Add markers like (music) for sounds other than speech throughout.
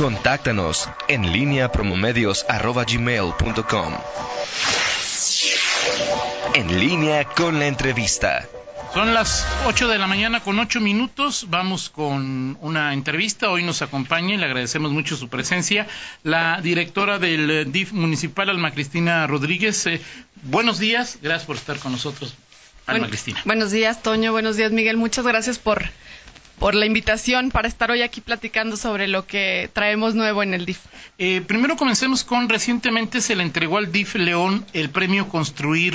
Contáctanos en línea promomedios.com. En línea con la entrevista. Son las 8 de la mañana con 8 minutos. Vamos con una entrevista. Hoy nos acompaña y le agradecemos mucho su presencia. La directora del DIF municipal, Alma Cristina Rodríguez. Eh, buenos días. Gracias por estar con nosotros, Alma Cristina. Buenos días, Toño. Buenos días, Miguel. Muchas gracias por por la invitación para estar hoy aquí platicando sobre lo que traemos nuevo en el DIF. Eh, primero comencemos con, recientemente se le entregó al DIF León el premio Construir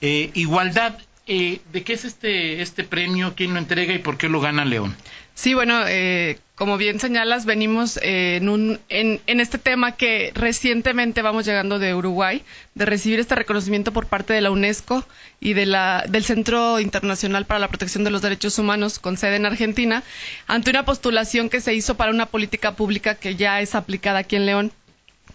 eh, Igualdad. Eh, ¿De qué es este, este premio? ¿Quién lo entrega y por qué lo gana León? Sí, bueno, eh, como bien señalas, venimos eh, en, un, en, este tema que recientemente vamos llegando de Uruguay, de recibir este reconocimiento por parte de la UNESCO y de la, del Centro Internacional para la Protección de los Derechos Humanos, con sede en Argentina, ante una postulación que se hizo para una política pública que ya es aplicada aquí en León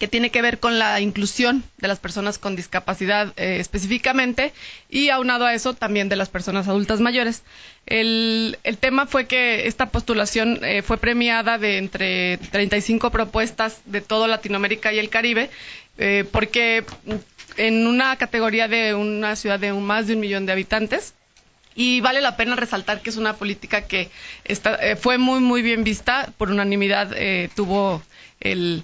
que tiene que ver con la inclusión de las personas con discapacidad eh, específicamente y aunado a eso también de las personas adultas mayores. El, el tema fue que esta postulación eh, fue premiada de entre 35 propuestas de toda Latinoamérica y el Caribe, eh, porque en una categoría de una ciudad de un, más de un millón de habitantes, y vale la pena resaltar que es una política que está, eh, fue muy, muy bien vista. Por unanimidad tuvo el,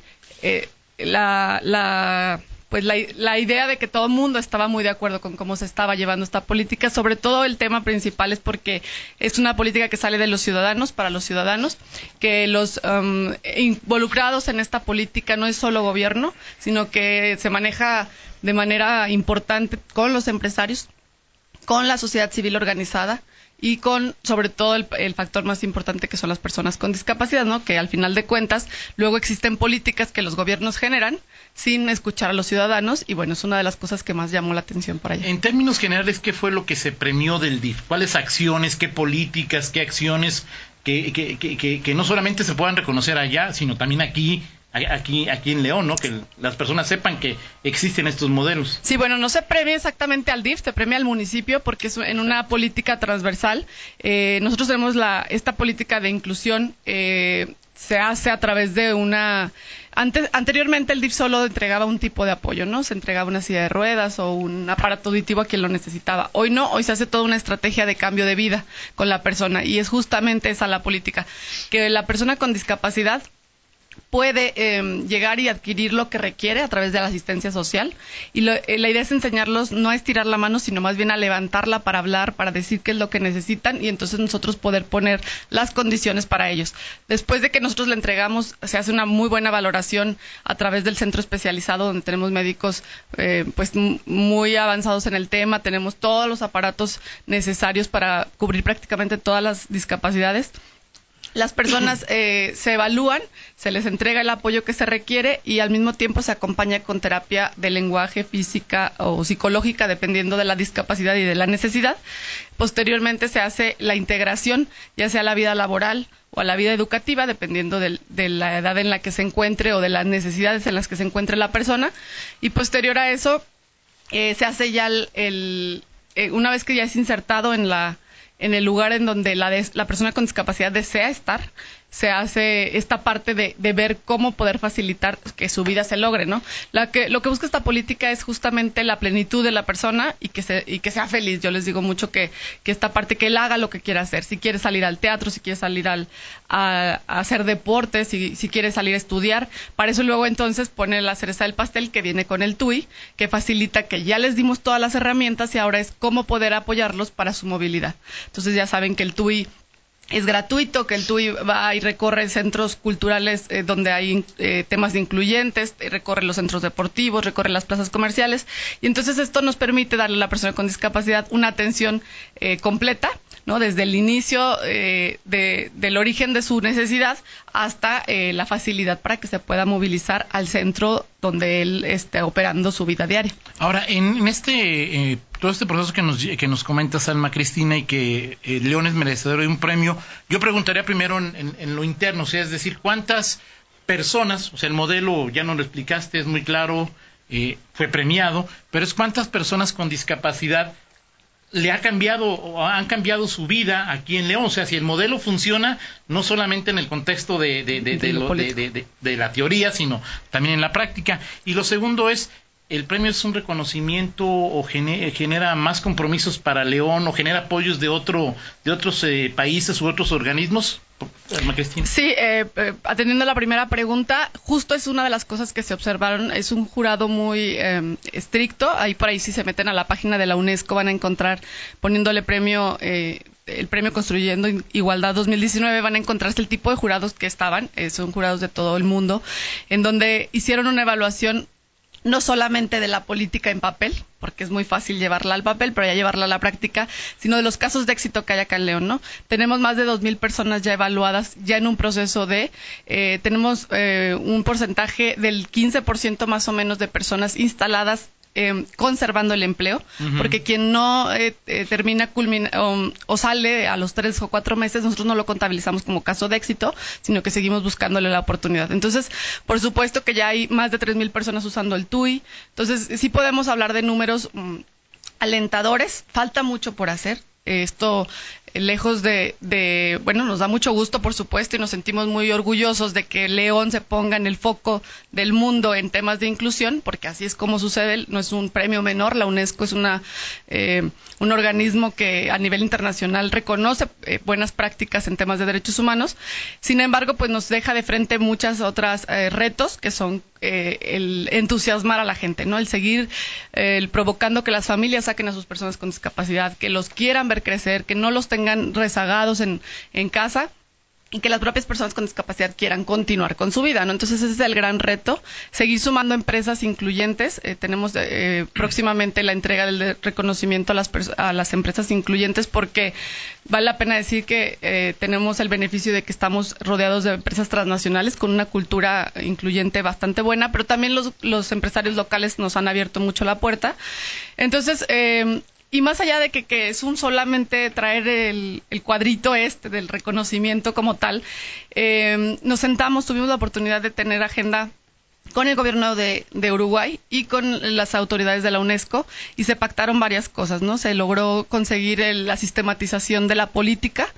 la, la pues la, la, idea de que todo el mundo estaba muy de acuerdo con cómo se estaba llevando esta política. Sobre todo el tema principal es porque es una política que sale de los ciudadanos para los ciudadanos, que los um, involucrados en esta política no es solo gobierno, sino que se maneja de manera importante con los empresarios, con la sociedad civil organizada y con sobre todo el, factor más importante que son las personas con discapacidad, ¿no? Que al final de cuentas luego existen políticas que los gobiernos generan sin escuchar a los ciudadanos y bueno, es una de las cosas que más llamó la atención por allá. En términos generales, ¿qué fue lo que se premió del DIF? ¿Cuáles acciones, qué políticas, qué acciones que, que, que, que no solamente se puedan reconocer allá, sino también aquí aquí, aquí en León, ¿no? Que las personas sepan que existen estos modelos. Sí, bueno, no se premia exactamente al DIF, se premia al municipio porque es en una política transversal. Eh, nosotros tenemos la, esta política de inclusión, eh, se hace a través de una... Antes, anteriormente el DIF solo entregaba un tipo de apoyo, ¿no? Se entregaba una silla de ruedas o un aparato auditivo a quien lo necesitaba. Hoy no, hoy se hace toda una estrategia de cambio de vida con la persona y es justamente esa la política, que la persona con discapacidad puede eh, llegar y adquirir lo que requiere a través de la asistencia social. Y lo, eh, la idea es enseñarlos no a estirar la mano, sino más bien a levantarla para hablar, para decir qué es lo que necesitan y entonces nosotros poder poner las condiciones para ellos. Después de que nosotros le entregamos, se hace una muy buena valoración a través del centro especializado donde tenemos médicos eh, pues muy avanzados en el tema, tenemos todos los aparatos necesarios para cubrir prácticamente todas las discapacidades las personas (clears throat) eh, se evalúan, se les entrega el apoyo que se requiere y al mismo tiempo se acompaña con terapia de lenguaje, física o psicológica, dependiendo de la discapacidad y de la necesidad. Posteriormente se hace la integración, ya sea a la vida laboral o a la vida educativa, dependiendo de, de la edad en la que se encuentre o de las necesidades en las que se encuentre la persona. Y posterior a eso, eh, se hace ya el, el eh, una vez que ya es insertado en la en el lugar en donde la, la persona con discapacidad desea estar, se hace esta parte de, ver cómo poder facilitar que su vida se logre, ¿no? La que, lo que busca esta política es justamente la plenitud de la persona y que, se, y que sea feliz. Yo les digo mucho que, esta parte, que él haga lo que quiera hacer. Si quiere salir al teatro, si quiere salir al, a, hacer deportes, si, si quiere salir a estudiar. Para eso luego entonces pone la cereza del pastel que viene con el TUI, que facilita que ya les dimos todas las herramientas y ahora es cómo poder apoyarlos para su movilidad. Entonces ya saben que el TUI es gratuito, que el TUI va y recorre centros culturales eh, donde hay eh, temas incluyentes, eh, recorre los centros deportivos, recorre las plazas comerciales. Y entonces esto nos permite darle a la persona con discapacidad una atención eh, completa, ¿no? Desde el inicio de, del origen de su necesidad hasta la facilidad para que se pueda movilizar al centro donde él esté operando su vida diaria. Ahora, en, en este todo este proceso que nos, que nos comenta Salma Cristina y que eh, León es merecedor de un premio, yo preguntaría primero en, en, en, lo interno, o es decir, cuántas personas, o sea, el modelo ya no lo explicaste, es muy claro, eh, fue premiado, pero es cuántas personas con discapacidad le ha cambiado o han cambiado su vida aquí en León. O sea, si el modelo funciona no solamente en el contexto de, de, de la teoría, sino también en la práctica. Y lo segundo es, el premio es un reconocimiento o genera más compromisos para León o genera apoyos de otro de otros eh, países u otros organismos Sí, eh, eh, atendiendo a la primera pregunta, justo es una de las cosas que se observaron. Es un jurado muy em, estricto. Ahí por ahí si se meten a la página de la UNESCO van a encontrar poniéndole premio el premio Construyendo Igualdad 2019 van a encontrarse el tipo de jurados que estaban, son jurados de todo el mundo, en donde hicieron una evaluación no solamente de la política en papel, porque es muy fácil llevarla al papel, pero ya llevarla a la práctica, sino de los casos de éxito que hay acá en León, ¿no? Tenemos más de 2.000 personas ya evaluadas, ya en un proceso de, eh, tenemos eh, un porcentaje del 15% más o menos de personas instaladas eh, conservando el empleo, porque quien no eh, eh, termina culmina, o, sale a los tres o cuatro meses, nosotros no lo contabilizamos como caso de éxito, sino que seguimos buscándole la oportunidad. Entonces, por supuesto que ya hay más de 3.000 personas usando el TUI, entonces sí podemos hablar de números mm, alentadores, falta mucho por hacer. Esto lejos de, bueno, nos da mucho gusto, por supuesto, y nos sentimos muy orgullosos de que León se ponga en el foco del mundo en temas de inclusión, porque así es como sucede, no es un premio menor, la UNESCO es una, eh, un organismo que a nivel internacional reconoce eh, buenas prácticas en temas de derechos humanos. Sin embargo, pues nos deja de frente muchas otras eh, retos que son el entusiasmar a la gente, ¿no? El seguir el provocando que las familias saquen a sus personas con discapacidad, que los quieran ver crecer, que no los tengan rezagados en, en casa y que las propias personas con discapacidad quieran continuar con su vida, ¿no? Entonces ese es el gran reto, seguir sumando empresas incluyentes. Eh, tenemos eh, próximamente la entrega del reconocimiento a las, a las empresas incluyentes porque vale la pena decir que eh, tenemos el beneficio de que estamos rodeados de empresas transnacionales con una cultura incluyente bastante buena, pero también los, los empresarios locales nos han abierto mucho la puerta. Entonces, y más allá de que, es un solamente traer el, cuadrito este del reconocimiento como tal, eh, nos sentamos, tuvimos la oportunidad de tener agenda con el gobierno de, Uruguay y con las autoridades de la UNESCO y se pactaron varias cosas, ¿no? Se logró conseguir la sistematización de la política.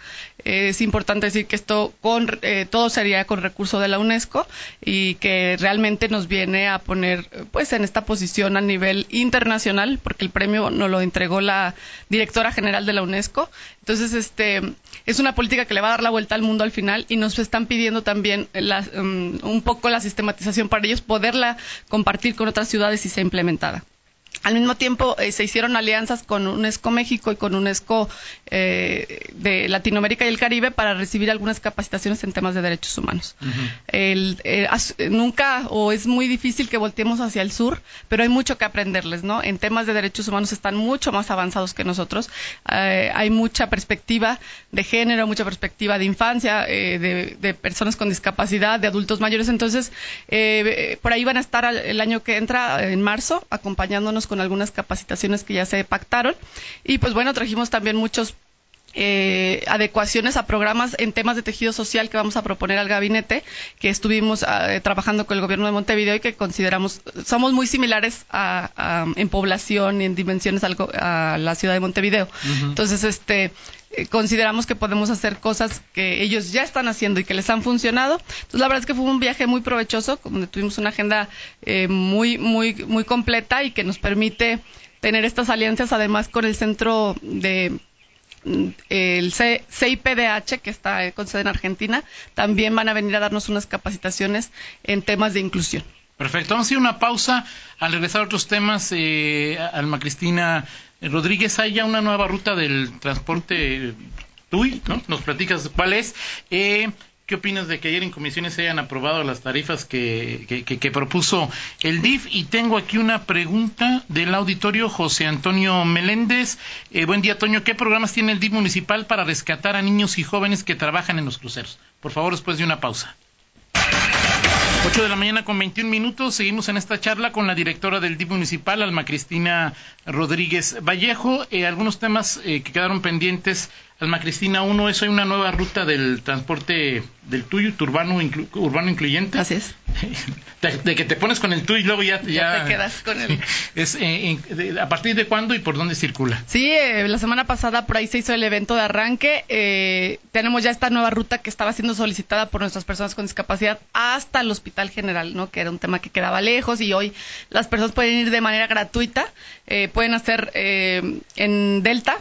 Eh, es importante decir que esto con eh, todo sería con recurso de la UNESCO y que realmente nos viene a poner pues en esta posición a nivel internacional porque el premio nos lo entregó la directora general de la UNESCO. Entonces, este es una política que le va a dar la vuelta al mundo al final y nos están pidiendo también um, un poco la sistematización para ellos poderla compartir con otras ciudades y sea implementada. Al mismo tiempo eh, se hicieron alianzas con UNESCO México y con UNESCO eh, de Latinoamérica y el Caribe para recibir algunas capacitaciones en temas de derechos humanos. Eh, nunca o es muy difícil que volteemos hacia el sur, pero hay mucho que aprenderles, ¿no? En temas de derechos humanos están mucho más avanzados que nosotros. hay mucha perspectiva de género, mucha perspectiva de infancia, de, de, personas con discapacidad, de adultos mayores. Entonces, por ahí van a estar el año que entra, en marzo, acompañándonos con algunas capacitaciones que ya se pactaron. Y pues bueno, trajimos también muchos eh, adecuaciones a programas en temas de tejido social que vamos a proponer al gabinete, que estuvimos eh, trabajando con el gobierno de Montevideo y que consideramos somos muy similares en población y en dimensiones a la ciudad de Montevideo. Entonces, este eh, consideramos que podemos hacer cosas que ellos ya están haciendo y que les han funcionado. Entonces, la verdad es que fue un viaje muy provechoso, donde tuvimos una agenda muy, muy, muy completa y que nos permite tener estas alianzas, además con el Centro de el CIPDH, que está con sede en Argentina, también van a venir a darnos unas capacitaciones en temas de inclusión. Perfecto. Vamos a ir una pausa. Al regresar a otros temas, eh, Alma Cristina Rodríguez, hay ya una nueva ruta del transporte TUI, ¿no? Nos platicas cuál es. Eh, ¿Qué opinas de que ayer en comisiones se hayan aprobado las tarifas que, que, propuso el DIF? Y tengo aquí una pregunta del auditorio José Antonio Meléndez. Eh, buen día, Toño. ¿Qué programas tiene el DIF municipal para rescatar a niños y jóvenes que trabajan en los cruceros? Por favor, después de una pausa. 8 de la mañana con 21 minutos. Seguimos en esta charla con la directora del DIF municipal, Alma Cristina Rodríguez Vallejo. Eh, algunos temas eh, que quedaron pendientes Alma Cristina, uno es hay una nueva ruta del transporte del tuyo, urbano, urbano incluyente. Así es. (laughs) de, que te pones con el tú y luego ya, ya, te quedas con él. (laughs) Es, eh, ¿A partir de cuándo y por dónde circula? Sí, eh, la semana pasada por ahí se hizo el evento de arranque. Eh, tenemos ya esta nueva ruta que estaba siendo solicitada por nuestras personas con discapacidad hasta el Hospital General, ¿no? que era un tema que quedaba lejos y hoy las personas pueden ir de manera gratuita. pueden hacer en Delta,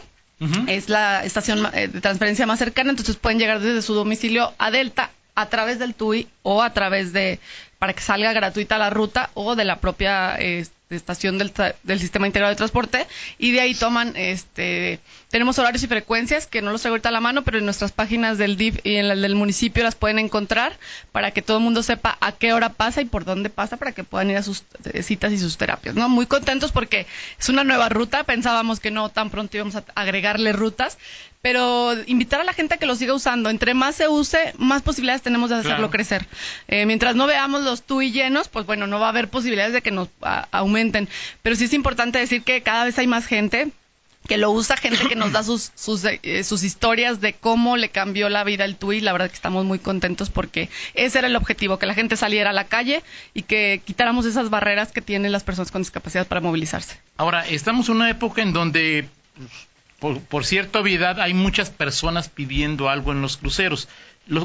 es la estación de transferencia más cercana, entonces pueden llegar desde su domicilio a Delta a través del TUI o a través de, para que salga gratuita la ruta o de la propia este, estación del, del, sistema integrado de transporte y de ahí toman este tenemos horarios y frecuencias que no los traigo ahorita a la mano pero en nuestras páginas del DIF y en la del municipio las pueden encontrar para que todo el mundo sepa a qué hora pasa y por dónde pasa para que puedan ir a sus eh, citas y sus terapias no muy contentos porque es una nueva ruta pensábamos que no tan pronto íbamos a agregarle rutas pero invitar a la gente a que lo siga usando. Entre más se use, más posibilidades tenemos de hacerlo crecer. Eh, mientras no veamos los tú y llenos, pues bueno, no va a haber posibilidades de que nos aumenten. Pero sí es importante decir que cada vez hay más gente que lo usa, gente que nos da sus, (coughs) sus, eh, sus historias de cómo le cambió la vida el TUI. La verdad que estamos muy contentos porque ese era el objetivo, que la gente saliera a la calle y que quitáramos esas barreras que tienen las personas con discapacidad para movilizarse. Ahora, estamos en una época en donde por, por, cierta obviedad, hay muchas personas pidiendo algo en los cruceros.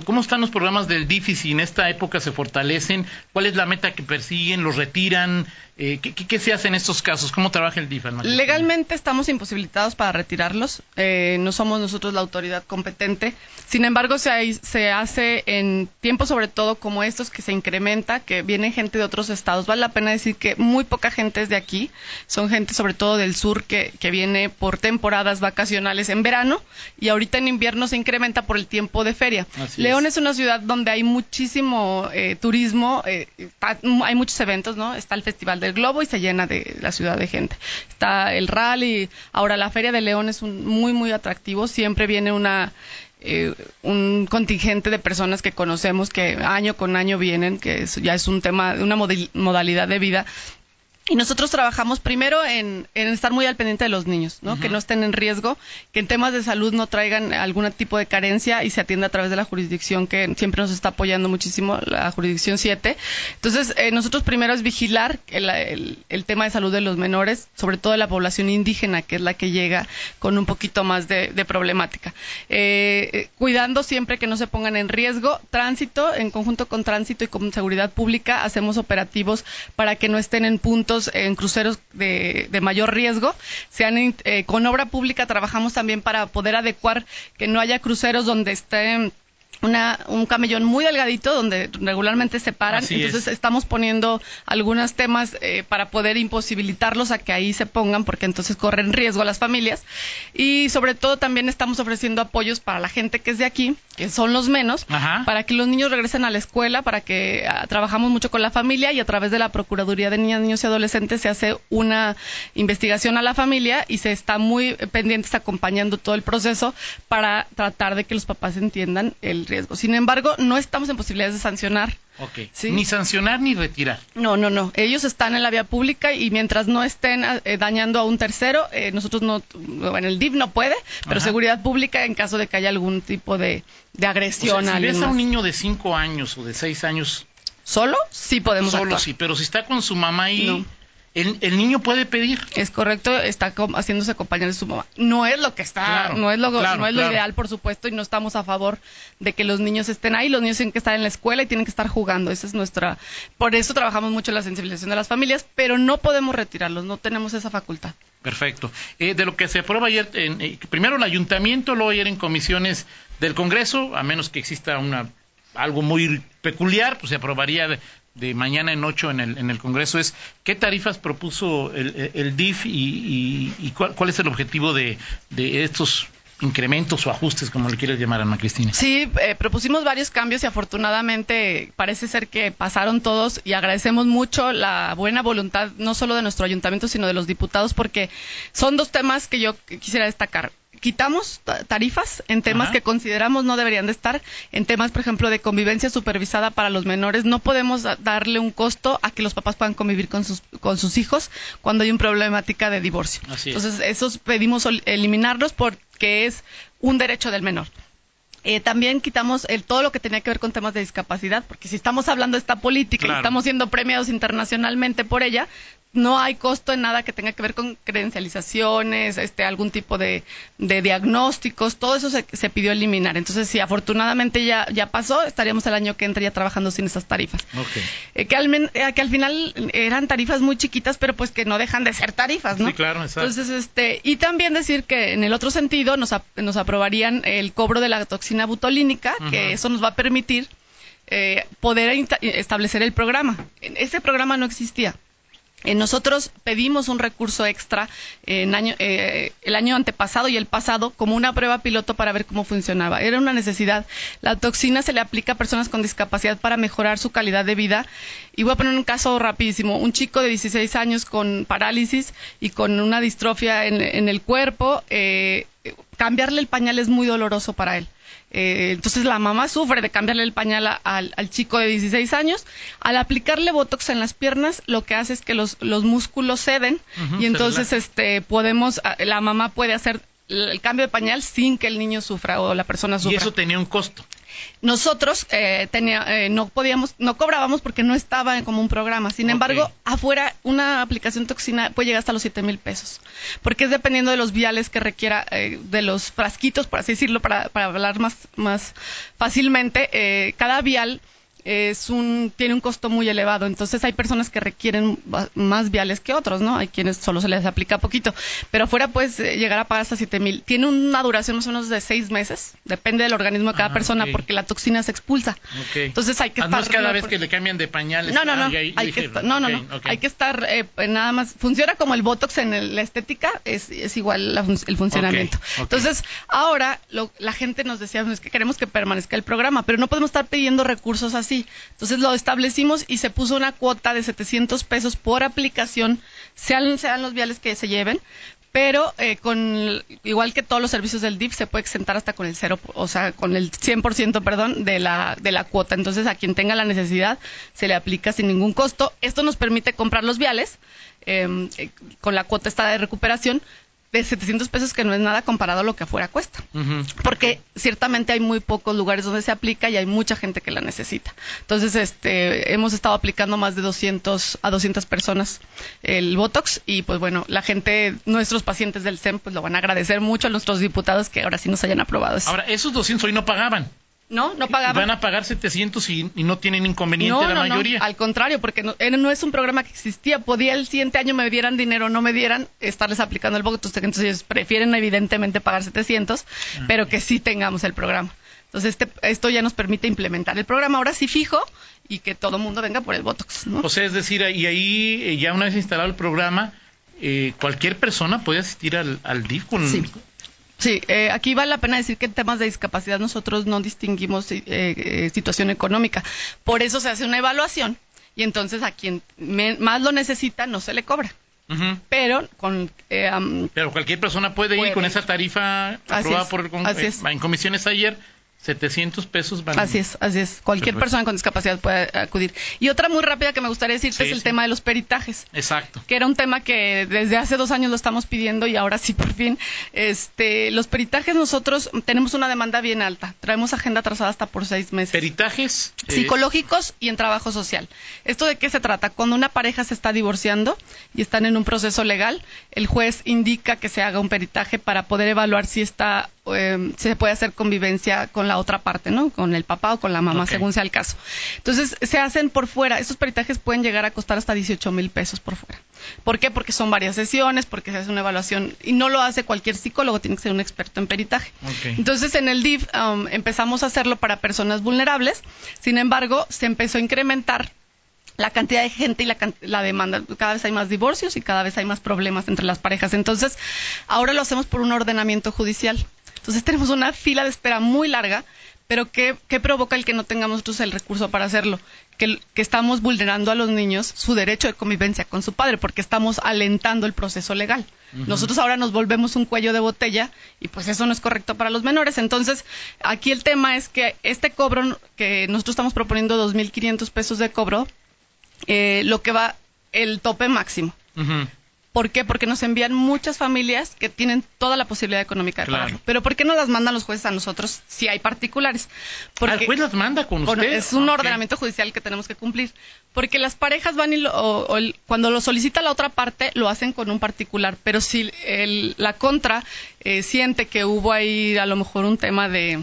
¿Cómo están los programas del DIFI si en esta época se fortalecen? ¿Cuál es la meta que persiguen? ¿Los retiran? Eh, ¿qué, se hace en estos casos? ¿Cómo trabaja el DIF? Legalmente estamos imposibilitados para retirarlos. Eh, no somos nosotros la autoridad competente. Sin embargo, se, se hace en tiempos sobre todo como estos que se incrementa, que viene gente de otros estados. Vale la pena decir que muy poca gente es de aquí. Son gente sobre todo del sur que, que viene por temporadas vacacionales en verano y ahorita en invierno se incrementa por el tiempo de feria. León es. una ciudad donde hay muchísimo eh, turismo, hay muchos eventos, ¿no? Está el Festival del globo y se llena de la ciudad de gente. Está el rally, ahora la Feria de León es un, muy, muy atractivo, siempre viene una... Eh, un contingente de personas que conocemos que año con año vienen, que ya es un tema, una modalidad de vida y nosotros trabajamos primero en, estar muy al pendiente de los niños, ¿no? Que no estén en riesgo, que en temas de salud no traigan algún tipo de carencia y se atienda a través de la jurisdicción que siempre nos está apoyando muchísimo, la jurisdicción 7. Entonces, eh, nosotros primero es vigilar el, el, tema de salud de los menores, sobre todo de la población indígena, que es la que llega con un poquito más de, problemática. Eh, eh, cuidando siempre que no se pongan en riesgo. Tránsito, en conjunto con tránsito y con seguridad pública, hacemos operativos para que no estén en en cruceros de, mayor riesgo. Se eh, con obra pública trabajamos también para poder adecuar que no haya cruceros donde estén una, un camellón muy delgadito donde regularmente se paran. Entonces estamos poniendo algunos temas eh, para poder imposibilitarlos a que ahí se pongan porque entonces corren riesgo las familias. Y sobre todo también estamos ofreciendo apoyos para la gente que es de aquí, que son los menos, para que los niños regresen a la escuela, para que ah, trabajamos mucho con la familia y a través de la Procuraduría de Niñas, Niños y Adolescentes se hace una investigación a la familia y se está muy pendientes acompañando todo el proceso para tratar de que los papás entiendan el riesgo. Sin embargo, no estamos en posibilidades de sancionar. Ni sancionar ni retirar. No, no, no. Ellos están en la vía pública y mientras no estén eh, dañando a un tercero, eh, nosotros no, bueno, el DIF no puede, pero seguridad pública en caso de que haya algún tipo de, agresión a alguien. Si ves a un niño de 5 años o de 6 años. ¿Solo? Sí podemos Solo sí, pero si está con su mamá y el, niño puede pedir. Es correcto, está haciéndose acompañar de su mamá. No es lo que está, no es lo, no es lo ideal, por supuesto, y no estamos a favor de que los niños estén ahí. Los niños tienen que estar en la escuela y tienen que estar jugando. Esa es nuestra. Por eso trabajamos mucho en la sensibilización de las familias, pero no podemos retirarlos, no tenemos esa facultad. Perfecto. Eh, de lo que se aprueba ayer, eh, primero el ayuntamiento, luego ayer en comisiones del Congreso, a menos que exista una algo muy peculiar, pues se aprobaría de mañana en ocho en el, en el Congreso es qué tarifas propuso el, el DIF y, cuál, cuál, es el objetivo de, de, estos incrementos o ajustes, como le quieres llamar, Ana Cristina. Sí, eh, propusimos varios cambios y afortunadamente parece ser que pasaron todos y agradecemos mucho la buena voluntad no solo de nuestro ayuntamiento, sino de los diputados, porque son dos temas que yo quisiera destacar quitamos tarifas en temas que consideramos no deberían de estar, en temas, por ejemplo, de convivencia supervisada para los menores. No podemos darle un costo a que los papás puedan convivir con sus, con sus hijos cuando hay una problemática de divorcio. Entonces, esos pedimos eliminarlos porque es un derecho del menor. Eh, también quitamos el, todo lo que tenía que ver con temas de discapacidad, porque si estamos hablando de esta política y estamos siendo premiados internacionalmente por ella, no hay costo en nada que tenga que ver con credencializaciones, este, algún tipo de, diagnósticos, todo eso se, se, pidió eliminar. Entonces, si afortunadamente ya, ya pasó, estaríamos el año que entra ya trabajando sin esas tarifas. Eh, que, al eh, que al final eran tarifas muy chiquitas, pero pues que no dejan de ser tarifas, ¿no? Sí, claro, exacto. Entonces, este, y también decir que en el otro sentido nos, nos aprobarían el cobro de la toxina butolínica, que eso nos va a permitir eh, poder establecer el programa. Ese programa no existía. Eh, nosotros pedimos un recurso extra en año, eh, el año antepasado y el pasado como una prueba piloto para ver cómo funcionaba. Era una necesidad. La toxina se le aplica a personas con discapacidad para mejorar su calidad de vida. Y voy a poner un caso rapidísimo. Un chico de 16 años con parálisis y con una distrofia en, el cuerpo, eh, cambiarle el pañal es muy doloroso para él. Eh, entonces la mamá sufre de cambiarle el pañal al, chico de 16 años. Al aplicarle botox en las piernas, lo que hace es que los, los músculos ceden y entonces este podemos, la mamá puede hacer el cambio de pañal sin que el niño sufra o la persona sufra. Y eso tenía un costo. Nosotros eh, tenía, eh, no podíamos, no cobrábamos porque no estaba como un programa. Sin embargo, afuera una aplicación toxina puede llegar hasta los siete mil pesos, porque es dependiendo de los viales que requiera, eh, de los frasquitos, por así decirlo, para, para hablar más, más fácilmente. cada vial es un, tiene un costo muy elevado. Entonces hay personas que requieren más viales que otros, ¿no? Hay quienes solo se les aplica poquito. Pero afuera puedes eh, llegar a pagar hasta 7 mil. Tiene una duración más o menos de seis meses. Depende del organismo de cada ah, persona porque la toxina se expulsa. Entonces hay que ah, estar... Cada vez que le cambian de pañales. No, no, no. hay, que estar, no, no, no. Hay que estar eh, nada más... Funciona como el Botox en la estética. Es, es igual el funcionamiento. Entonces ahora la gente nos decía, es que queremos que permanezca el programa, pero no podemos estar pidiendo recursos así entonces lo establecimos y se puso una cuota de 700 pesos por aplicación, sean, sean los viales que se lleven, pero eh, con igual que todos los servicios del DIF se puede exentar hasta con el cero, o sea, con el 100%, perdón, de la de la cuota. Entonces, a quien tenga la necesidad se le aplica sin ningún costo. Esto nos permite comprar los viales em, eh, con la cuota esta de recuperación, de 700 pesos que no es nada comparado a lo que afuera cuesta. Porque ciertamente hay muy pocos lugares donde se aplica y hay mucha gente que la necesita. Entonces, este, hemos estado aplicando más de 200 a 200 personas el Botox y pues bueno, la gente, nuestros pacientes del SEM pues lo van a agradecer mucho a nuestros diputados que ahora sí nos hayan aprobado eso. Ahora, esos 200 hoy no pagaban. No, no pagaban. Van a pagar 700 y, no tienen inconveniente la mayoría. No, al contrario, porque no, no, es un programa que existía. Podía el siguiente año me dieran dinero o no me dieran, estarles aplicando el voto. Entonces ellos prefieren evidentemente pagar 700, ah, pero que sí tengamos el programa. Entonces este, esto ya nos permite implementar el programa ahora sí fijo y que todo el mundo venga por el Botox. O sea, es decir, y ahí eh, ya una vez instalado el programa, eh, cualquier persona puede asistir al, al DIF con... Sí Sí, eh, aquí vale la pena decir que en temas de discapacidad nosotros no distinguimos eh, eh, situación económica. Por eso se hace una evaluación y entonces a quien más lo necesita no se le cobra. Pero con pero cualquier persona puede, ir con esa tarifa aprobada por en comisiones ayer 700 pesos van. Así es, así es. Cualquier persona con discapacidad puede acudir. Y otra muy rápida que me gustaría decirte es el tema de los peritajes. Exacto. Que era un tema que desde hace dos años lo estamos pidiendo y ahora sí por fin. Este, los peritajes nosotros tenemos una demanda bien alta. Traemos agenda atrasada hasta por seis meses. ¿Peritajes? Eh, Psicológicos y en trabajo social. ¿Esto de qué se trata? Cuando una pareja se está divorciando y están en un proceso legal, el juez indica que se haga un peritaje para poder evaluar si está eh, se puede hacer convivencia con la otra parte, ¿no? Con el papá o con la mamá, según sea el caso. Entonces, se hacen por fuera. Estos peritajes pueden llegar a costar hasta 18 mil pesos por fuera. ¿Por qué? Porque son varias sesiones, porque se hace una evaluación y no lo hace cualquier psicólogo, tiene que ser un experto en peritaje. Entonces, en el DIF um, empezamos a hacerlo para personas vulnerables. Sin embargo, se empezó a incrementar la cantidad de gente y la, la, demanda. Cada vez hay más divorcios y cada vez hay más problemas entre las parejas. Entonces, ahora lo hacemos por un ordenamiento judicial. Entonces (laughs) tenemos una fila de espera muy larga, pero ¿qué, provoca el que no tengamos nosotros el recurso para hacerlo? Que, estamos vulnerando a los niños su derecho de convivencia con su padre, porque estamos alentando el proceso legal. Nosotros ahora nos volvemos un cuello de botella y pues eso no es correcto para los menores. Entonces, aquí el tema es que este cobro que nosotros estamos proponiendo 2.500 pesos de cobro, eh, lo que va el tope máximo ¿Por qué? Porque nos envían muchas familias que tienen toda la posibilidad económica de Claro. pagarlo. Pero ¿por qué no las mandan los jueces a nosotros si hay particulares? Ah, ¿El juez las manda con bueno, usted? es un ordenamiento judicial que tenemos que cumplir. Porque las parejas van y lo- o- o el- cuando lo solicita la otra parte, lo hacen con un particular. Pero si el- la contra eh, siente que hubo ahí a lo mejor un tema de,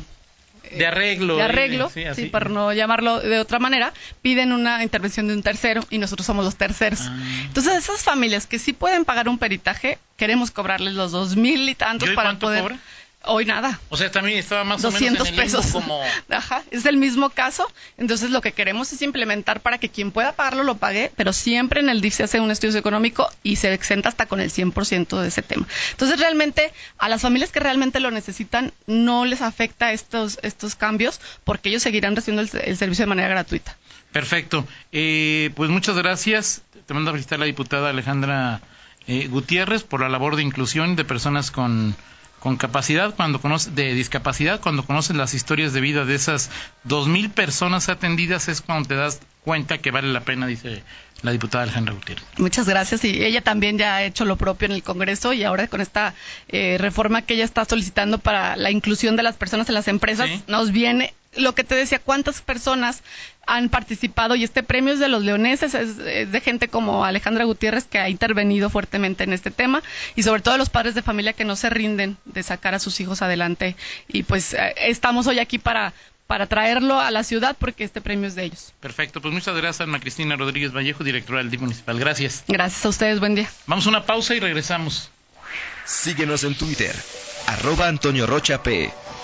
De arreglo. de arreglo, sí, sí, por no llamarlo de otra manera, piden una intervención de un tercero y nosotros somos los terceros. Ah. Entonces, esas familias que sí pueden pagar un peritaje, queremos cobrarles los dos mil y tantos ¿Y hoy para cuánto poder. cobra? Hoy nada. O sea, también estaba más 200 o menos en el pesos. como... (laughs) Ajá, es el mismo caso. Entonces, lo que queremos es implementar para que quien pueda pagarlo lo pague, pero siempre en el DIF se hace un estudio económico y se exenta hasta con el 100% de ese tema. Entonces, realmente, a las familias que realmente lo necesitan, no les afecta estos, estos cambios porque ellos seguirán recibiendo el, el servicio de manera gratuita. Perfecto. Eh, pues muchas gracias. Te mando a felicitar la diputada Alejandra eh, Gutiérrez por la labor de inclusión de personas con, con capacidad, cuando conoce, de discapacidad, cuando conoces las historias de vida de esas dos mil personas atendidas, es cuando te das cuenta que vale la pena, dice la diputada Alejandra Gutiérrez. Muchas gracias. Y ella también ya ha hecho lo propio en el Congreso y ahora con esta eh, reforma que ella está solicitando para la inclusión de las personas en las empresas, Sí. nos viene lo que te decía, cuántas personas han participado y este premio es de los leoneses, es, es de gente como Alejandra Gutiérrez que ha intervenido fuertemente en este tema y sobre todo de los padres de familia que no se rinden de sacar a sus hijos adelante y pues eh, estamos hoy aquí para para traerlo a la ciudad porque este premio es de ellos. Perfecto. Pues muchas gracias, Alma Cristina Rodríguez Vallejo, directora del DIF municipal. Gracias. Gracias a ustedes, buen día. Vamos a una pausa y regresamos. Síguenos en Twitter, arroba Antonio Rocha P